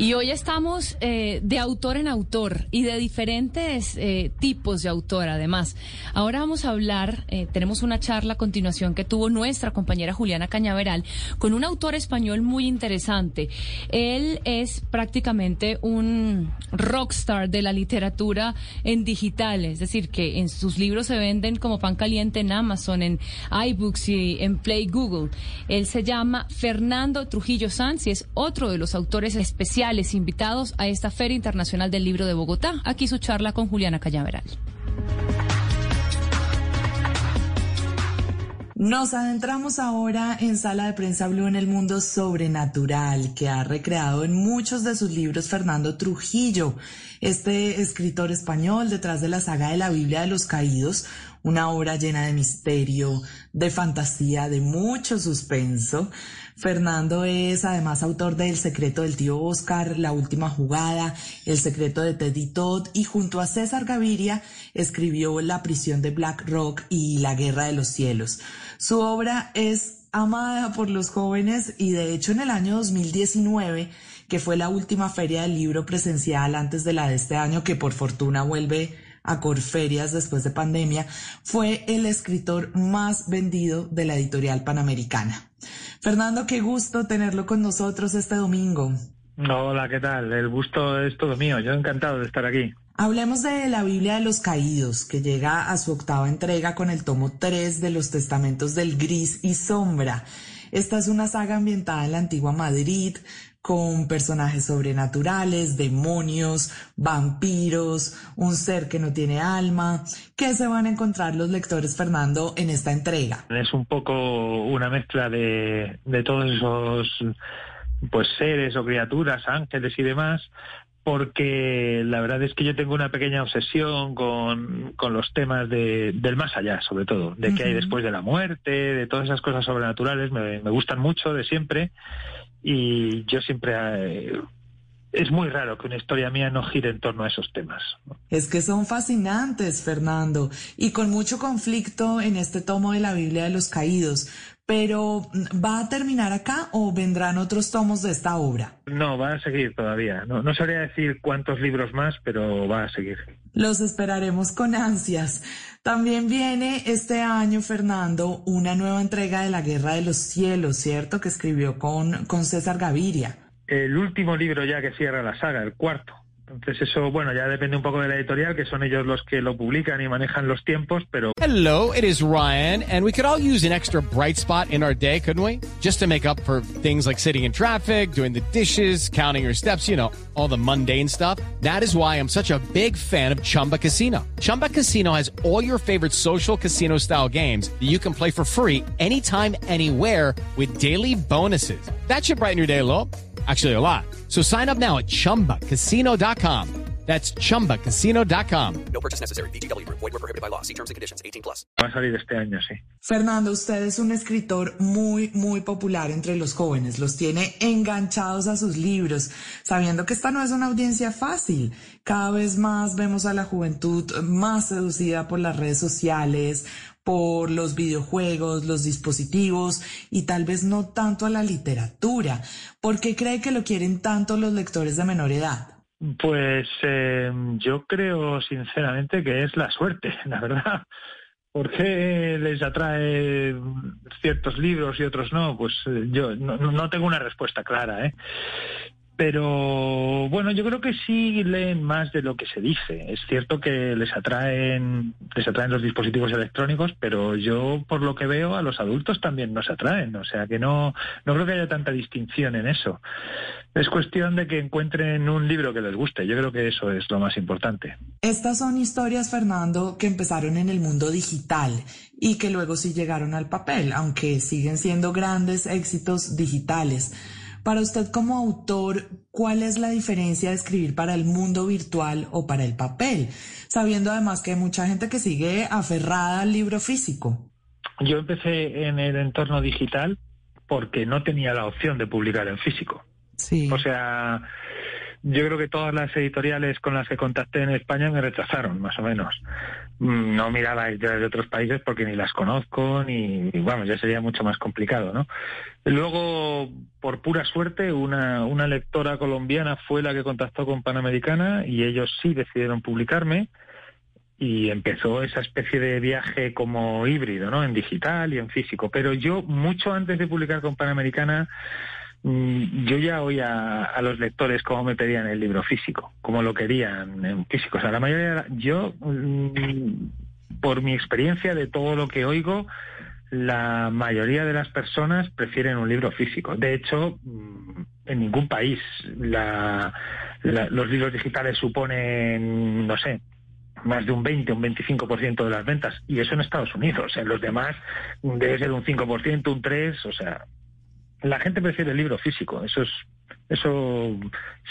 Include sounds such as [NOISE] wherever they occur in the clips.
Y hoy estamos eh, de autor en autor y de diferentes eh, tipos de autor, además. Ahora vamos a hablar, eh, tenemos una charla a continuación que tuvo nuestra compañera Juliana Cañaveral con un autor español muy interesante. Él es prácticamente un rockstar de la literatura en digital, es decir, que en sus libros se venden como pan caliente en Amazon, en iBooks y en Play Google. Él se llama Fernando Trujillo Sanz y es otro de los autores especiales invitados a esta Feria Internacional del Libro de Bogotá. Aquí su charla con Juliana Cañaveral. Nos adentramos ahora en Sala de Prensa Blue en el mundo sobrenatural que ha recreado en muchos de sus libros Fernando Trujillo, este escritor español detrás de la saga de la Biblia de los Caídos, una obra llena de misterio, de fantasía, de mucho suspenso. Fernando es además autor de El secreto del tío Oscar, La última jugada, El secreto de Teddy Todd y junto a César Gaviria escribió La prisión de Black Rock y La guerra de los cielos. Su obra es amada por los jóvenes y de hecho en el año 2019, que fue la última feria del libro presencial antes de la de este año, que por fortuna vuelve a Corferias después de pandemia, fue el escritor más vendido de la editorial panamericana. Fernando, qué gusto tenerlo con nosotros este domingo. Hola, ¿qué tal? El gusto es todo mío. Yo encantado de estar aquí. Hablemos de la Biblia de los Caídos, que llega a su octava entrega con el tomo 3 de los Testamentos del Gris y Sombra. Esta es una saga ambientada en la antigua Madrid, con personajes sobrenaturales, demonios, vampiros, un ser que no tiene alma. ¿Qué se van a encontrar los lectores, Fernando, en esta entrega? Es un poco una mezcla de, de todos esos pues seres o criaturas, ángeles y demás, porque la verdad es que yo tengo una pequeña obsesión con, con los temas de, del más allá, sobre todo, de qué hay después de la muerte, de todas esas cosas sobrenaturales, me, me gustan mucho de siempre y yo siempre... Eh, es muy raro que una historia mía no gire en torno a esos temas. Es que son fascinantes, Fernando, y con mucho conflicto en este tomo de la Biblia de los Caídos. Pero, ¿va a terminar acá o vendrán otros tomos de esta obra? No, va a seguir todavía. No, no sabría decir cuántos libros más, pero va a seguir. Los esperaremos con ansias. También viene este año, Fernando, una nueva entrega de La Guerra de los Cielos, ¿cierto? Que escribió con, con César Gaviria. El último libro ya que cierra la saga, el cuarto. Entonces eso, bueno, ya depende un poco de la editorial, que son ellos los que lo publican y manejan los tiempos, pero... Hello, it is Ryan, and we could all use an extra bright spot in our day, couldn't we? Just to make up for things like sitting in traffic, doing the dishes, counting your steps, you know, all the mundane stuff. That is why I'm such a big fan of Chumba Casino. Chumba Casino has all your favorite social casino-style games that you can play for free anytime, anywhere with daily bonuses. That should brighten your day a little. Actually, a lot. So sign up now at chumbacasino.com. That's chumbacasino.com. No purchase necessary. BGW. Void were prohibited by law. See terms and conditions 18 plus. Va a salir este año, sí. Fernando, usted es un escritor muy, muy popular entre los jóvenes. Los tiene enganchados a sus libros, sabiendo que esta no es una audiencia fácil. Cada vez más vemos a la juventud más seducida por las redes sociales, por los videojuegos, los dispositivos y tal vez no tanto a la literatura. ¿Por qué cree que lo quieren tanto los lectores de menor edad? Pues eh, yo creo sinceramente que es la suerte, [LAUGHS] la verdad. ¿Por qué les atrae ciertos libros y otros no? Pues eh, yo no, no tengo una respuesta clara. ¿eh? Pero bueno, yo creo que sí leen más de lo que se dice. Es cierto que les atraen, les atraen los dispositivos electrónicos, pero yo por lo que veo a los adultos también nos atraen. O sea que no, no creo que haya tanta distinción en eso. Es cuestión de que encuentren un libro que les guste. Yo creo que eso es lo más importante. Estas son historias, Fernando, que empezaron en el mundo digital y que luego sí llegaron al papel, aunque siguen siendo grandes éxitos digitales. Para usted como autor, ¿cuál es la diferencia de escribir para el mundo virtual o para el papel? Sabiendo además que hay mucha gente que sigue aferrada al libro físico. Yo empecé en el entorno digital porque no tenía la opción de publicar en físico. Sí. O sea, yo creo que todas las editoriales con las que contacté en España me rechazaron, más o menos. No miraba editoriales de otros países porque ni las conozco, ni, bueno, ya sería mucho más complicado, ¿no? Luego, por pura suerte, una, una lectora colombiana fue la que contactó con Panamericana y ellos sí decidieron publicarme y empezó esa especie de viaje como híbrido, ¿no? En digital y en físico. Pero yo, mucho antes de publicar con Panamericana, yo ya oía a los lectores cómo me pedían el libro físico, cómo lo querían en físico. O sea, la mayoría, yo, mm, por mi experiencia de todo lo que oigo, la mayoría de las personas prefieren un libro físico. De hecho, mm, en ningún país los libros digitales suponen, no sé, más de un 20, un 25% de las ventas. Y eso en Estados Unidos. En los demás debe ser un 5%, un 3%. O sea, la gente prefiere el libro físico. Eso, es, eso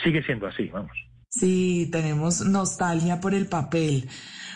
sigue siendo así, vamos. Sí, tenemos nostalgia por el papel.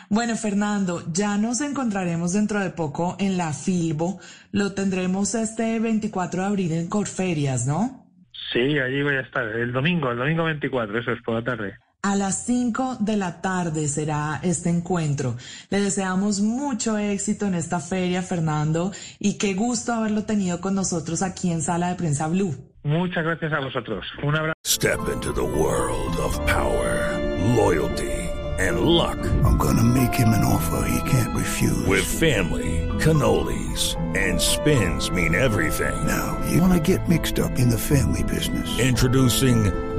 Bueno, Fernando, ya nos encontraremos dentro de poco en la Filbo. Lo tendremos este 24 de abril en Corferias, ¿no? Sí, allí voy a estar. El domingo, el domingo 24, eso es por la tarde. A las 5 de la tarde será este encuentro. Le deseamos mucho éxito en esta feria, Fernando, y qué gusto haberlo tenido con nosotros aquí en Sala de Prensa Blue. Muchas gracias a vosotros. Un abrazo. Step into the world of power, loyalty, and luck. I'm gonna make him an offer he can't refuse. With family, cannolis, and spins mean everything. Now, you wanna get mixed up in the family business. Introducing